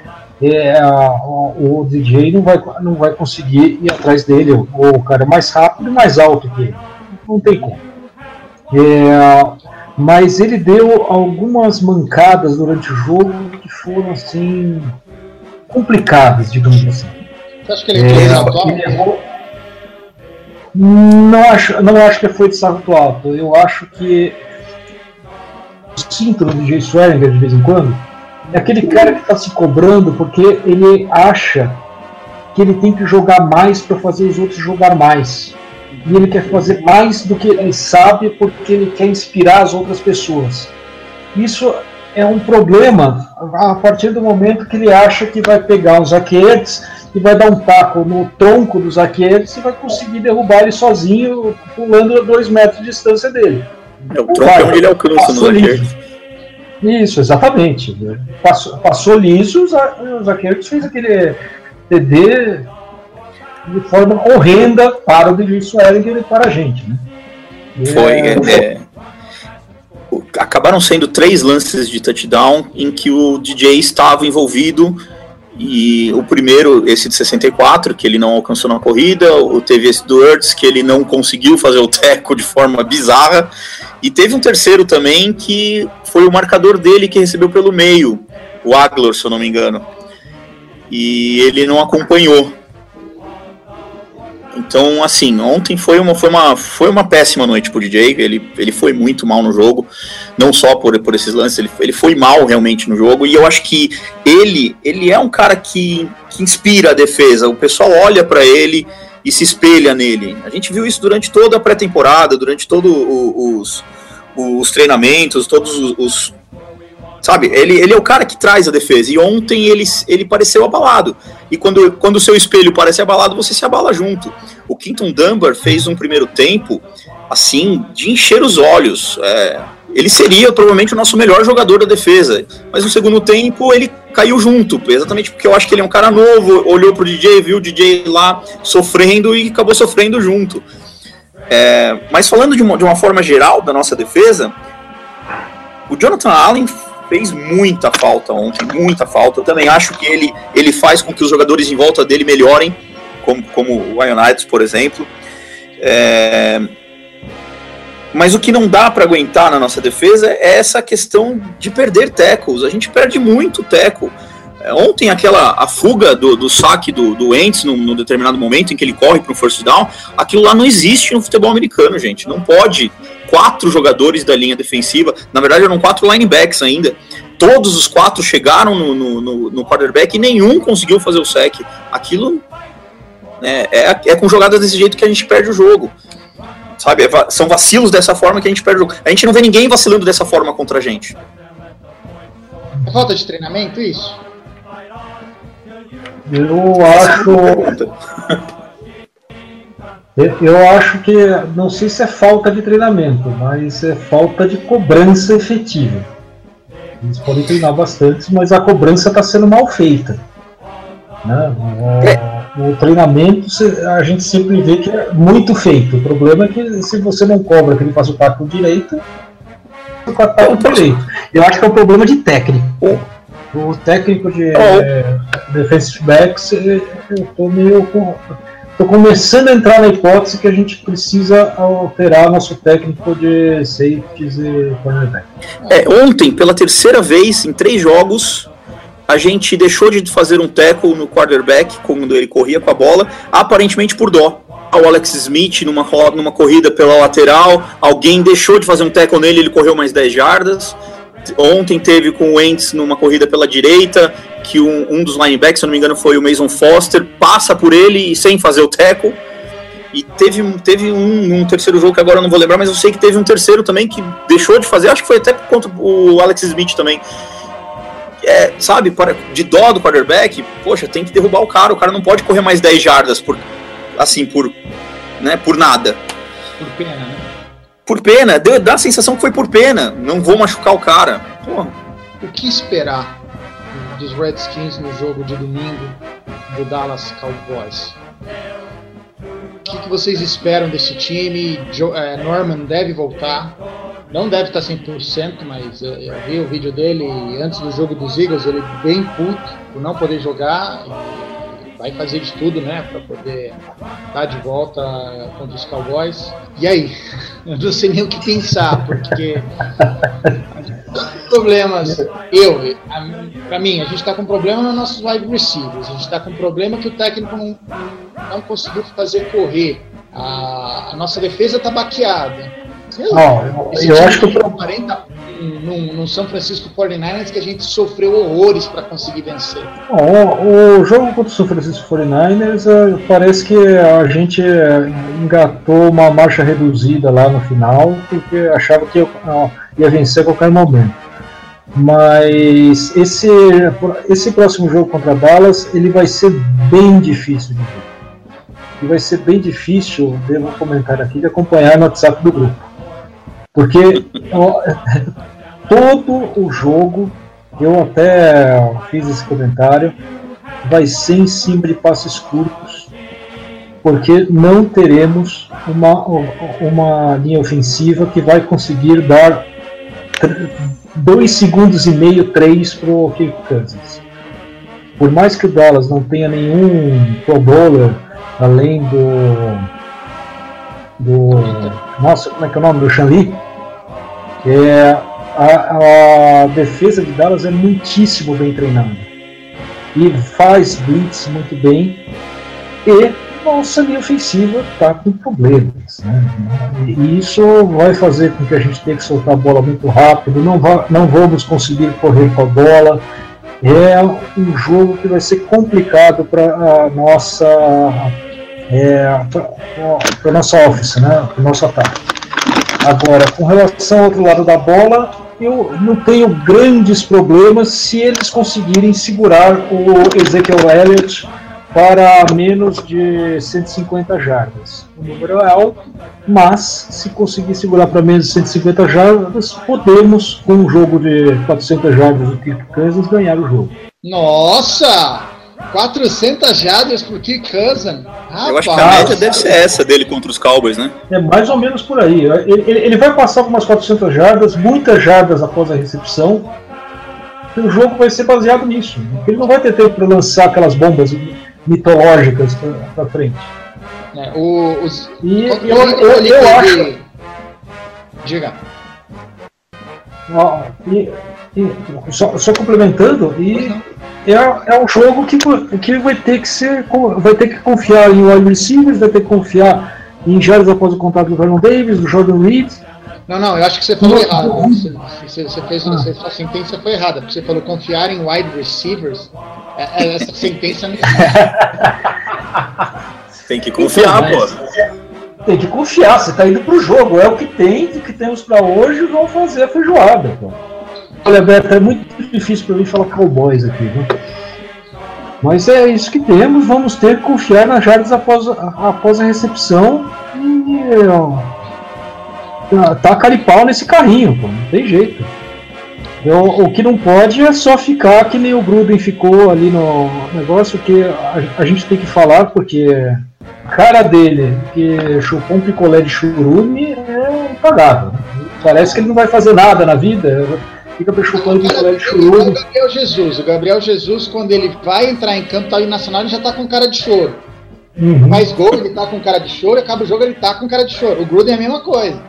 é, o DJ não vai, não vai conseguir ir atrás dele, o, o cara é mais rápido e mais alto que ele. Não tem como. É, mas ele deu algumas mancadas durante o jogo que foram assim complicadas, digamos assim. Você acha que ele, é, ele errou, não acho, não acho que foi de salto alto. Eu acho que o sinto do DJ Swearinger de vez em quando é aquele cara que está se cobrando porque ele acha que ele tem que jogar mais para fazer os outros jogar mais. E ele quer fazer mais do que ele sabe porque ele quer inspirar as outras pessoas. Isso é um problema a partir do momento que ele acha que vai pegar os Aketes e vai dar um taco no tronco dos Aketes e vai conseguir derrubar ele sozinho, pulando a dois metros de distância dele. É, o tronco vai, é onde ele alcança. Isso, exatamente. Passou, passou liso, os Aketes fez aquele TD de forma horrenda para o DJ Swearinger e para a gente. Né? Foi. É, é, acabaram sendo três lances de touchdown em que o DJ estava envolvido. E o primeiro, esse de 64, que ele não alcançou na corrida, o teve esse do Ertz, que ele não conseguiu fazer o teco de forma bizarra, e teve um terceiro também, que foi o marcador dele que recebeu pelo meio, o Aglor, se eu não me engano. E ele não acompanhou. Então, assim, ontem foi uma, foi uma, foi uma péssima noite pro DJ. Ele, ele foi muito mal no jogo, não só por, por esses lances, ele, ele foi mal realmente no jogo. E eu acho que ele, ele é um cara que, que inspira a defesa. O pessoal olha para ele e se espelha nele. A gente viu isso durante toda a pré-temporada, durante todos os, os treinamentos, todos os, os Sabe, ele, ele é o cara que traz a defesa. E ontem ele, ele pareceu abalado. E quando, quando o seu espelho parece abalado, você se abala junto. O Quinton Dunbar fez um primeiro tempo, assim, de encher os olhos. É, ele seria provavelmente o nosso melhor jogador da defesa. Mas no segundo tempo ele caiu junto, exatamente porque eu acho que ele é um cara novo, olhou pro DJ, viu o DJ lá sofrendo e acabou sofrendo junto. É, mas falando de uma, de uma forma geral da nossa defesa, o Jonathan Allen fez muita falta ontem, muita falta. Eu também acho que ele, ele faz com que os jogadores em volta dele melhorem, como, como o Ionides, por exemplo. É... Mas o que não dá para aguentar na nossa defesa é essa questão de perder tecos. A gente perde muito teco. É, ontem, aquela a fuga do, do saque do, do Ents num, num determinado momento em que ele corre para um first down, aquilo lá não existe no futebol americano, gente. Não pode quatro jogadores da linha defensiva, na verdade eram quatro linebacks ainda. Todos os quatro chegaram no, no, no, no quarterback e nenhum conseguiu fazer o sec. Aquilo né, é, é com jogadas desse jeito que a gente perde o jogo. Sabe, é, são vacilos dessa forma que a gente perde o jogo. A gente não vê ninguém vacilando dessa forma contra a gente. É falta de treinamento isso? Eu acho. [LAUGHS] Eu acho que, não sei se é falta de treinamento, mas é falta de cobrança efetiva. Eles podem treinar bastante, mas a cobrança está sendo mal feita. Né? O, o, treinamento a gente sempre vê que é muito feito. O problema é que se você não cobra que ele faça o taco direito, o taco direito. Eu acho que é um problema de técnico. O técnico de é, defensive backs, eu estou meio estou começando a entrar na hipótese que a gente precisa alterar nosso técnico de safeties e cornerback. É, ontem, pela terceira vez em três jogos, a gente deixou de fazer um tackle no quarterback quando ele corria com a bola, aparentemente por dó. O Alex Smith numa, numa corrida pela lateral, alguém deixou de fazer um tackle nele, ele correu mais 10 jardas. Ontem teve com o Wentz numa corrida pela direita, que um, um dos linebacks, se eu não me engano, foi o Mason Foster, passa por ele sem fazer o tackle. E teve, teve um, um, terceiro jogo que agora eu não vou lembrar, mas eu sei que teve um terceiro também que deixou de fazer, acho que foi até contra o Alex Smith também. É, sabe, de dó do quarterback, poxa, tem que derrubar o cara, o cara não pode correr mais 10 jardas por, assim, por, né, por nada. Por pena, né? Por pena, deu, dá a sensação que foi por pena, não vou machucar o cara. Porra. O que esperar dos Redskins no jogo de domingo do Dallas Cowboys? O que, que vocês esperam desse time? É, Norman deve voltar. Não deve estar 100%, mas eu, eu vi o vídeo dele antes do jogo dos Eagles, ele bem puto por não poder jogar. Vai fazer de tudo, né, para poder estar de volta contra os Cowboys. E aí? [LAUGHS] Eu não sei nem o que pensar, porque [LAUGHS] problemas. Eu, para mim, a gente está com problema nos nossos wide receivers. A gente está com problema que o técnico não, não conseguiu fazer correr. A, a nossa defesa está baqueada. Não, eu, eu acho que o 40 no, São Francisco 49ers que a gente sofreu horrores para conseguir vencer. o, o, jogo contra o São Francisco 49ers eh, parece que a gente eh, engatou uma marcha reduzida lá no final porque achava que ia vencer a qualquer momento. Mas esse, esse próximo jogo contra Dallas ele vai ser bem difícil de ver. E vai ser bem difícil, devo comentar aqui, de acompanhar no WhatsApp do grupo. Porque [LAUGHS] todo o jogo, eu até fiz esse comentário, vai ser em cima de passes curtos, porque não teremos uma, uma linha ofensiva que vai conseguir dar dois segundos e meio, três para o Cousins. Por mais que o Dallas não tenha nenhum Pro Bowler além do. do. Nossa, como é que é o nome? Do Shanli? É, a, a defesa de Dallas é muitíssimo bem treinada. E faz blitz muito bem. E nossa linha ofensiva está com problemas. Né? E isso vai fazer com que a gente tenha que soltar a bola muito rápido, não, va não vamos conseguir correr com a bola. É um jogo que vai ser complicado para a nossa é, para nossa office, né? para o nosso ataque. Agora, com relação ao outro lado da bola, eu não tenho grandes problemas se eles conseguirem segurar o Ezekiel Elliott para menos de 150 jardas. O número é alto, mas se conseguir segurar para menos de 150 jardas, podemos, com um jogo de 400 jardas do Kirk Cousins, ganhar o jogo. Nossa! 400 jardas pro Kirk Cousins? Rapaz. Eu acho que a média deve ser essa dele contra os Cowboys, né? É mais ou menos por aí. Ele, ele vai passar com umas 400 jardas, muitas jardas após a recepção, o jogo vai ser baseado nisso. Ele não vai ter tempo para lançar aquelas bombas mitológicas para frente. É, o, os, e eu, eu, eu, eu acho. Diga. Ó, e, e, só, só, complementando, e é, é um jogo que, que vai ter que ser. Vai ter que confiar em wide receivers, vai ter que confiar em Jares após o contato do Vernon Davis, do Jordan Reed. Não, não, eu acho que você falou errado. Você, você, você fez, ah. você, sua sentença foi errada, porque você falou confiar em wide receivers. É, é, essa sentença não [LAUGHS] Tem que confiar, pô. Tem que confiar, você tá indo pro jogo, é o que tem, o que temos para hoje, vamos fazer a feijoada, pô. Olha, Beto, é muito difícil para mim falar cowboys aqui? Mas é isso que temos, vamos ter que confiar nas jardas após, após a recepção e ó, tá, tá caripau nesse carrinho, pô, não tem jeito. Eu, o que não pode é só ficar que nem o Gruden ficou ali no negócio, que a, a gente tem que falar, porque a cara dele, que chupou um picolé de churume, é impagável. Parece que ele não vai fazer nada na vida, fica chupando picolé de churume. O Gabriel Jesus, o Gabriel Jesus, quando ele vai entrar em campo, tá ali nacional, ele já tá com cara de choro. Uhum. Faz gol, ele tá com cara de choro, acaba o jogo, ele tá com cara de choro. O Gruden é a mesma coisa.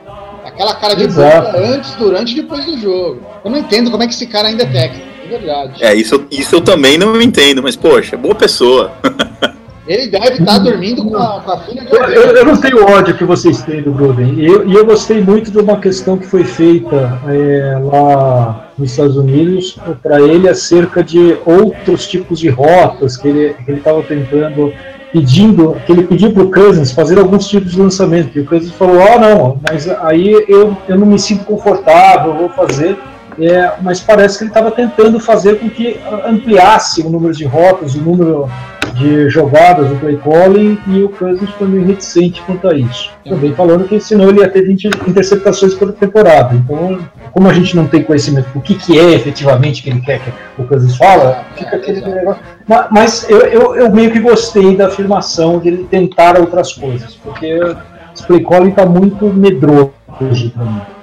Aquela cara de boca antes, durante e depois do jogo. Eu não entendo como é que esse cara ainda é técnico, de verdade. É, isso, isso eu também não entendo, mas poxa, é boa pessoa. [LAUGHS] Ele deve estar tá dormindo com a, com a filha eu, eu, eu, não tenho ódio que vocês têm do Gruden. E eu, eu, gostei muito de uma questão que foi feita é, lá nos Estados Unidos para ele acerca de outros tipos de rotas que ele estava tentando pedindo, que ele pediu para o Cousins fazer alguns tipos de lançamento. E o Cousins falou: Ah, não, mas aí eu, eu não me sinto confortável, vou fazer. É, mas parece que ele estava tentando fazer com que ampliasse o número de rotas, o número de jogadas do play calling e o Cousins foi meio reticente quanto a isso. Também falando que senão ele ia ter 20 interceptações por temporada. Então, como a gente não tem conhecimento do que, que é efetivamente que ele quer que o Cousins fala, fica aquele negócio. Mas eu, eu, eu, meio que gostei da afirmação de ele tentar outras coisas, porque o play calling está muito medroso hoje para mim.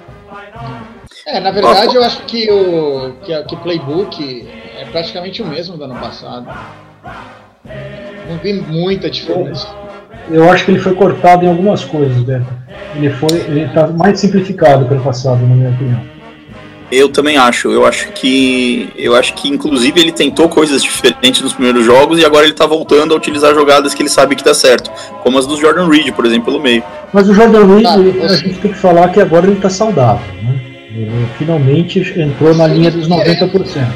É, na verdade eu acho que o que, que o playbook é praticamente o mesmo do ano passado. Não vi muita diferença. Eu acho que ele foi cortado em algumas coisas, Beto. Ele foi, ele tá mais simplificado que o passado, na minha opinião. Eu também acho. Eu acho que. Eu acho que inclusive ele tentou coisas diferentes nos primeiros jogos e agora ele tá voltando a utilizar jogadas que ele sabe que dá certo. Como as do Jordan Reed, por exemplo, pelo meio. Mas o Jordan Reed, ah, a gente tem que falar que agora ele tá saudável, né? Ele finalmente entrou na linha dos 90%.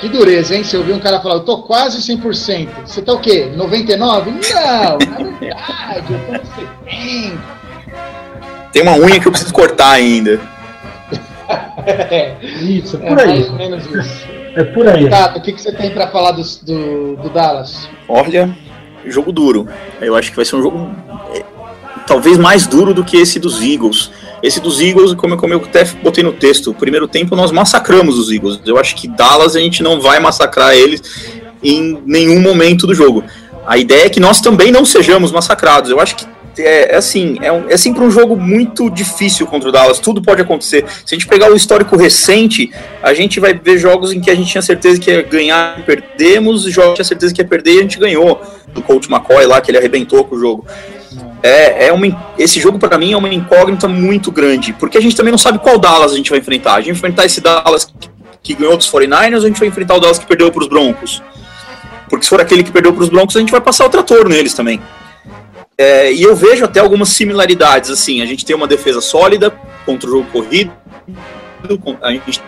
Que dureza, hein? Você ouviu um cara falar, eu tô quase 100%. Você tá o quê? 99? Não, na verdade, eu tô no 70. Tem uma unha que eu preciso cortar ainda. [LAUGHS] é, isso, é por é, aí. Mais ou menos isso. É por aí. Tato, o que, que você tem para falar do, do, do Dallas? Olha, jogo duro. Eu acho que vai ser um jogo é, talvez mais duro do que esse dos Eagles. Esse dos Eagles, como como eu até botei no texto, o primeiro tempo nós massacramos os Eagles. Eu acho que Dallas a gente não vai massacrar eles em nenhum momento do jogo. A ideia é que nós também não sejamos massacrados. Eu acho que é, é assim, é, um, é sempre um jogo muito difícil contra o Dallas. Tudo pode acontecer. Se a gente pegar o histórico recente, a gente vai ver jogos em que a gente tinha certeza que ia ganhar e perdemos, jogos que tinha certeza que ia perder e a gente ganhou. Do Coach McCoy lá, que ele arrebentou com o jogo é, é uma, esse jogo para mim é uma incógnita muito grande, porque a gente também não sabe qual Dallas a gente vai enfrentar. A gente vai enfrentar esse Dallas que, que ganhou dos 49ers ou a gente vai enfrentar o Dallas que perdeu para os Broncos? Porque se for aquele que perdeu para os Broncos, a gente vai passar o trator neles também. É, e eu vejo até algumas similaridades, assim, a gente tem uma defesa sólida contra o jogo corrido, a gente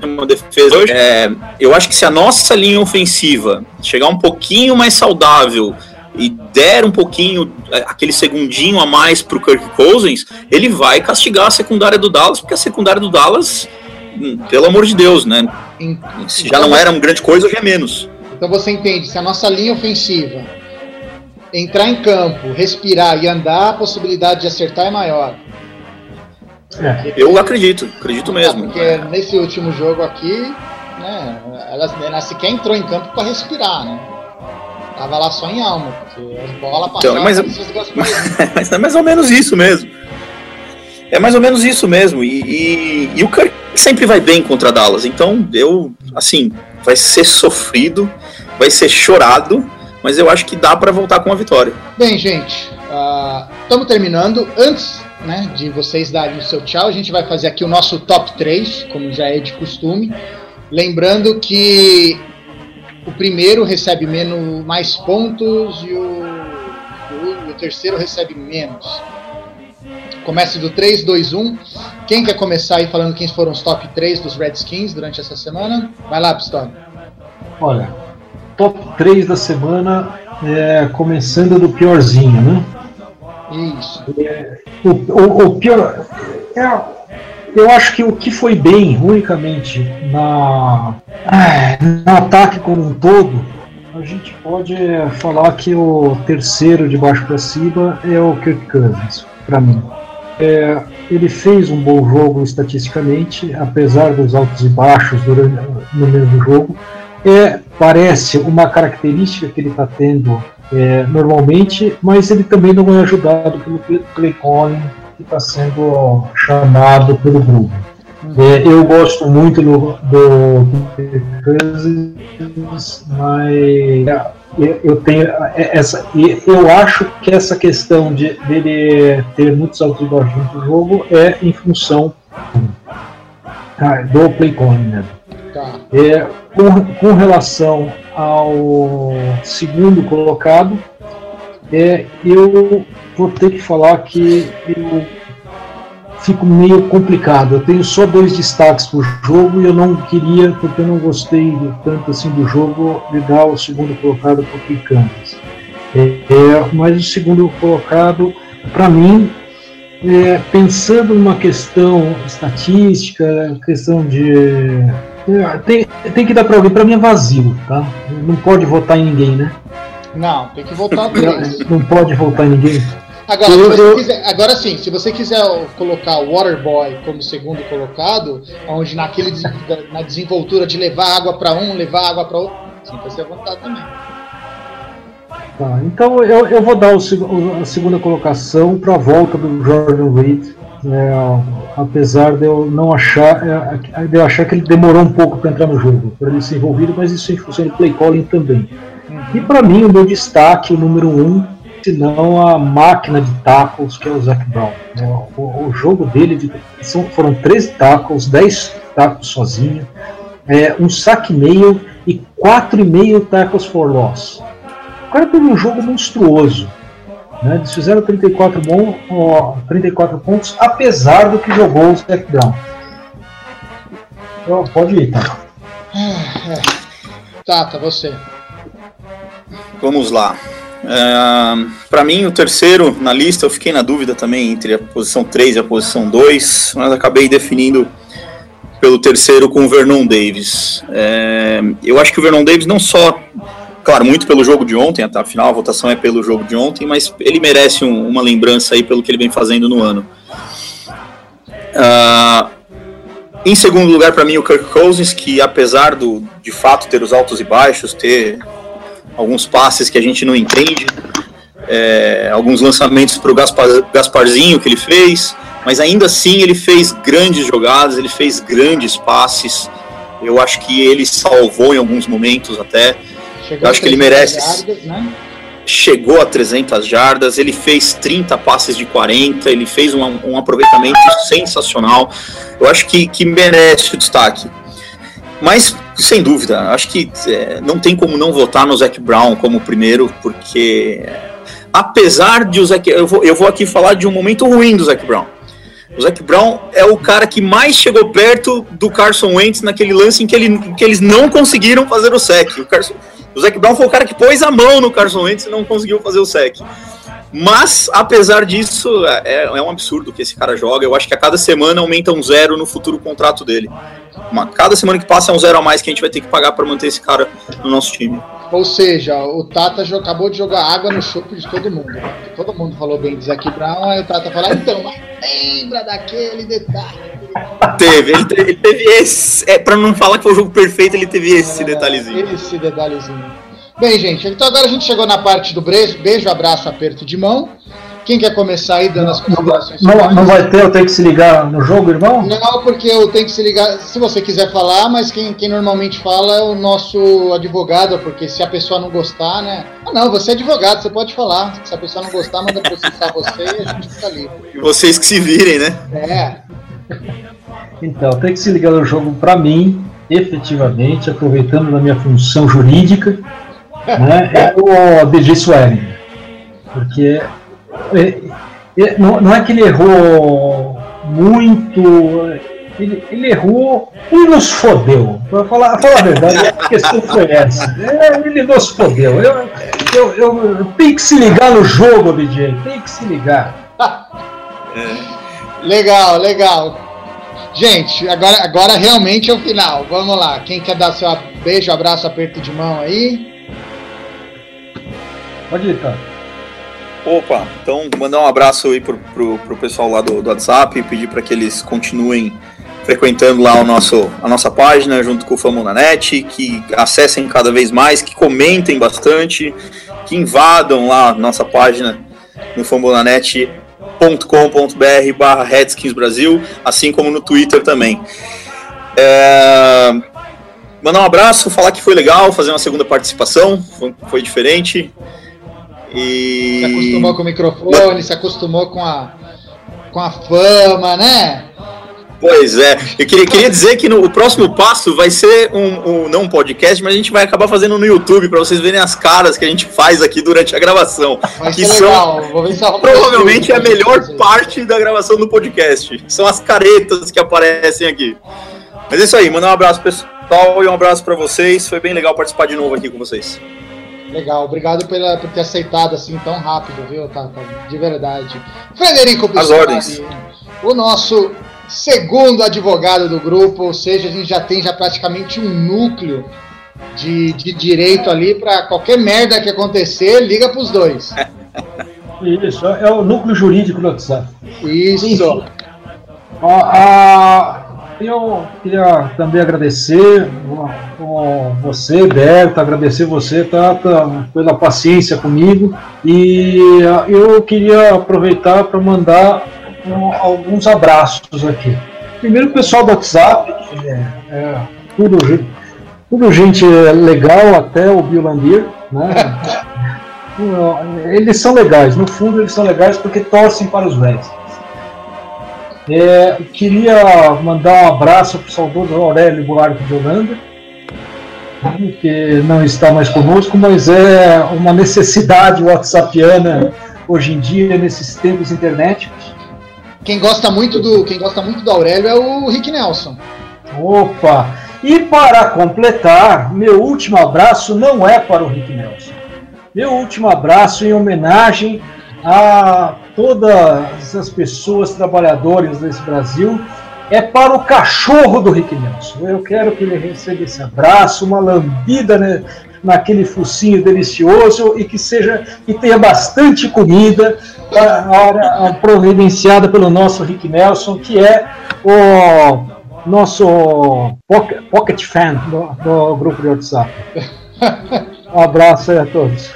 tem uma defesa. É, eu acho que se a nossa linha ofensiva chegar um pouquinho mais saudável e der um pouquinho, é, aquele segundinho a mais para o Kirk Cousins, ele vai castigar a secundária do Dallas, porque a secundária do Dallas, hum, pelo amor de Deus, né? Se já não era uma grande coisa, hoje é menos. Então você entende, se a nossa linha ofensiva entrar em campo, respirar e andar, a possibilidade de acertar é maior. É. Eu acredito, acredito mesmo. Porque nesse último jogo aqui, né, ela, ela sequer entrou em campo para respirar, né? Tava lá só em alma, porque as bolas passavam. Então, mas, [LAUGHS] mas, é mais ou menos isso mesmo. É mais ou menos isso mesmo. E, e, e o Kirk sempre vai bem contra Dallas. Então, eu, assim, vai ser sofrido, vai ser chorado, mas eu acho que dá para voltar com a vitória. Bem, gente, estamos uh, terminando. Antes né, de vocês darem o seu tchau, a gente vai fazer aqui o nosso top 3, como já é de costume. Lembrando que o primeiro recebe menos, mais pontos e o, o, o terceiro recebe menos. Começa do 3, 2, 1. Quem quer começar aí falando quem foram os top 3 dos Redskins durante essa semana? Vai lá, Pistola. Olha, top 3 da semana, é, começando do piorzinho, né? Isso. É, o, o, o, pior. É, eu acho que o que foi bem, unicamente, na, no ataque como um todo, a gente pode falar que o terceiro de baixo para cima é o Kirk Cousins, para mim. É, ele fez um bom jogo estatisticamente, apesar dos altos e baixos durante, no mesmo jogo. É, parece uma característica que ele está tendo é, normalmente, mas ele também não é ajudado pelo Clay Collins que está sendo chamado pelo grupo. É, eu gosto muito do, do mas eu, eu tenho essa. Eu acho que essa questão de dele ter muitos altos e baixos no jogo é em função ah, do play calling né? Tá. É, com, com relação ao segundo colocado, é, eu vou ter que falar que eu fico meio complicado. Eu tenho só dois destaques por jogo e eu não queria, porque eu não gostei tanto assim do jogo, dar o segundo colocado para o Kansas. É, é, mas o segundo colocado, para mim, é, pensando numa questão estatística, questão de. É, tem, tem que dar para alguém, para mim é vazio, tá? Não pode votar em ninguém, né? Não, tem que votar três. Não pode votar em ninguém. Agora, eu, eu... Quiser, agora sim, se você quiser colocar o Waterboy como segundo colocado, onde naquele na desenvoltura de levar água para um, levar água para outro, sinta-se à vontade também. Tá, então eu, eu vou dar o, a segunda colocação para a volta do Jordan Reed. É, apesar de eu não achar, é, de eu achar que ele demorou um pouco para entrar no jogo, para ele ser envolvido, mas isso em função do play calling também. E para mim o meu destaque, o número um, se não a máquina de tackles que é o Zac Brown. É, o, o jogo dele de, são, foram 13 tackles, 10 tackles sozinho, é, um saque meio e 4,5 tackles for loss cara teve um jogo monstruoso. Né? Eles fizeram 34, bom, ó, 34 pontos, apesar do que jogou o Steph Brown. Então, pode ir, tá? Tá, tá você. Vamos lá. É, para mim, o terceiro na lista, eu fiquei na dúvida também entre a posição 3 e a posição 2, mas acabei definindo pelo terceiro com o Vernon Davis. É, eu acho que o Vernon Davis não só claro, muito pelo jogo de ontem, afinal a votação é pelo jogo de ontem, mas ele merece um, uma lembrança aí pelo que ele vem fazendo no ano. Uh, em segundo lugar, para mim, o Kirk Cousins, que apesar do, de fato ter os altos e baixos, ter alguns passes que a gente não entende, é, alguns lançamentos para o Gaspar, Gasparzinho que ele fez, mas ainda assim ele fez grandes jogadas, ele fez grandes passes. Eu acho que ele salvou em alguns momentos até. Chegou eu acho que ele merece. Jardas, né? Chegou a 300 jardas, ele fez 30 passes de 40, ele fez um, um aproveitamento sensacional. Eu acho que, que merece o destaque. Mas, sem dúvida, acho que é, não tem como não votar no Zac Brown como primeiro, porque apesar de o Zac, eu vou, eu vou aqui falar de um momento ruim do Zac Brown. O Zac Brown é o cara que mais chegou perto do Carson Wentz naquele lance em que, ele, que eles não conseguiram fazer o sec. O Carson, o Zac Brown foi o cara que pôs a mão no Carson Wentz e não conseguiu fazer o sec. Mas, apesar disso, é, é, um absurdo que esse cara joga. Eu acho que a cada semana aumenta um zero no futuro contrato dele. Uma, cada semana que passa é um zero a mais que a gente vai ter que pagar para manter esse cara no nosso time. Ou seja, o Tata acabou de jogar água no chope de todo mundo. Todo mundo falou bem de Zac Brown, aí o Tata falou, ah, então, lembra daquele detalhe. Teve, ele teve, ele teve esse. É, pra não falar que foi o jogo perfeito, ele teve esse é, detalhezinho. Esse detalhezinho. Bem, gente, então agora a gente chegou na parte do beijo, beijo abraço, aperto de mão. Quem quer começar aí dando as considerações? Não, não, vai ter, eu tenho que se ligar no jogo, irmão? Não, porque eu tenho que se ligar, se você quiser falar, mas quem, quem normalmente fala é o nosso advogado, porque se a pessoa não gostar, né? Ah, não, você é advogado, você pode falar. Se a pessoa não gostar, manda processar você e a gente fica livre. E vocês que se virem, né? É. Então, tem que se ligar no jogo para mim, efetivamente, aproveitando da minha função jurídica, né, é o DJ Swearing. Porque é, é, não, não, é que ele errou muito, ele, ele errou e nos fodeu. Para falar, falar a verdade, a questão foi essa. É, ele nos fodeu. Eu, eu, eu, eu tenho que se ligar no jogo, DJ, tem que se ligar. Legal, legal. Gente, agora, agora realmente é o final. Vamos lá. Quem quer dar seu beijo, abraço, aperto de mão aí? Tá. Opa, então mandar um abraço aí pro, pro, pro pessoal lá do, do WhatsApp e pedir para que eles continuem frequentando lá o nosso, a nossa página junto com o Famonanet, que acessem cada vez mais, que comentem bastante, que invadam lá a nossa página no Famonanet com.br barra Redskins Brasil, assim como no Twitter também. É... mandar um abraço, falar que foi legal, fazer uma segunda participação, foi diferente. E... Se acostumou com o microfone, se acostumou com a, com a fama, né? Pois é, eu queria, queria dizer que no, o próximo passo vai ser um, um, não um podcast, mas a gente vai acabar fazendo no YouTube para vocês verem as caras que a gente faz aqui durante a gravação. Vai que são legal. Provavelmente é a melhor parte da gravação do podcast. São as caretas que aparecem aqui. Mas é isso aí, mandar um abraço pessoal e um abraço para vocês. Foi bem legal participar de novo aqui com vocês. Legal, obrigado pela, por ter aceitado assim tão rápido, viu, Tata? De verdade. Frederico As ordens. o nosso segundo advogado do grupo, ou seja, a gente já tem já praticamente um núcleo de, de direito ali para qualquer merda que acontecer, liga pros dois. [LAUGHS] Isso, é o núcleo jurídico do WhatsApp. Isso. Ó, a- eu queria também agradecer você, Berta, agradecer você, Tata, pela paciência comigo. E ah, eu queria aproveitar para mandar alguns abraços aqui. Primeiro, o pessoal do WhatsApp, é, é tudo, tudo gente legal, até o Biolandir, né? [LAUGHS] Eles são legais, no fundo eles são legais porque torcem para os Reds. É, queria mandar um abraço para o saudoso Aurélio Buarque de Holanda, que não está mais conosco, mas é uma necessidade whatsappiana hoje em dia, nesses tempos internéticos. Quem gosta muito do, quem gosta muito do Aurélio é o Rick Nelson. Opa! E para completar, meu último abraço não é para o Rick Nelson. Meu último abraço em homenagem a todas as pessoas trabalhadoras desse Brasil é para o cachorro do Rick Nelson. Eu quero que ele receba esse abraço, uma lambida né, naquele focinho delicioso e que seja que tenha bastante comida a hora a- providenciada pelo nosso Rick Nelson, que é o nosso pocket, pocket fan do, do grupo de WhatsApp. [LAUGHS] Um abraço aí a todos.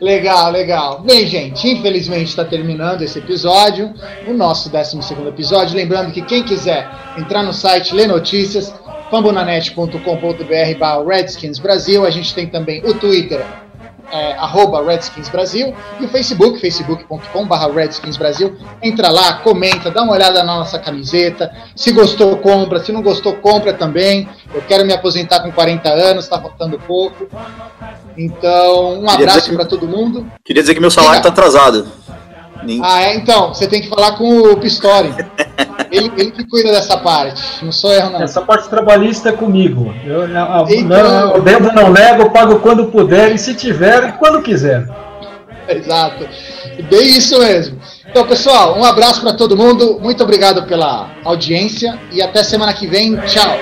Legal, legal. Bem, gente, infelizmente está terminando esse episódio, o nosso 12 episódio. Lembrando que quem quiser entrar no site, ler notícias, fambonanet.com.br barra Redskins Brasil. A gente tem também o Twitter, é, arroba Redskins Brasil, e o Facebook, facebook.com barra Redskins Brasil. Entra lá, comenta, dá uma olhada na nossa camiseta. Se gostou, compra. Se não gostou, compra também. Eu quero me aposentar com 40 anos, está faltando pouco. Então, um Queria abraço para todo mundo. Queria dizer que meu salário está atrasado. Ah, é? Então, você tem que falar com o Pistori. [LAUGHS] ele, ele que cuida dessa parte. Não sou eu, não. Essa parte trabalhista é comigo. Eu, eu- Então- não, eu devo, não nego, pago quando puder e se tiver, quando quiser. Exato. Bem isso mesmo. Então, pessoal, um abraço para todo mundo. Muito obrigado pela audiência e até semana que vem. Tchau.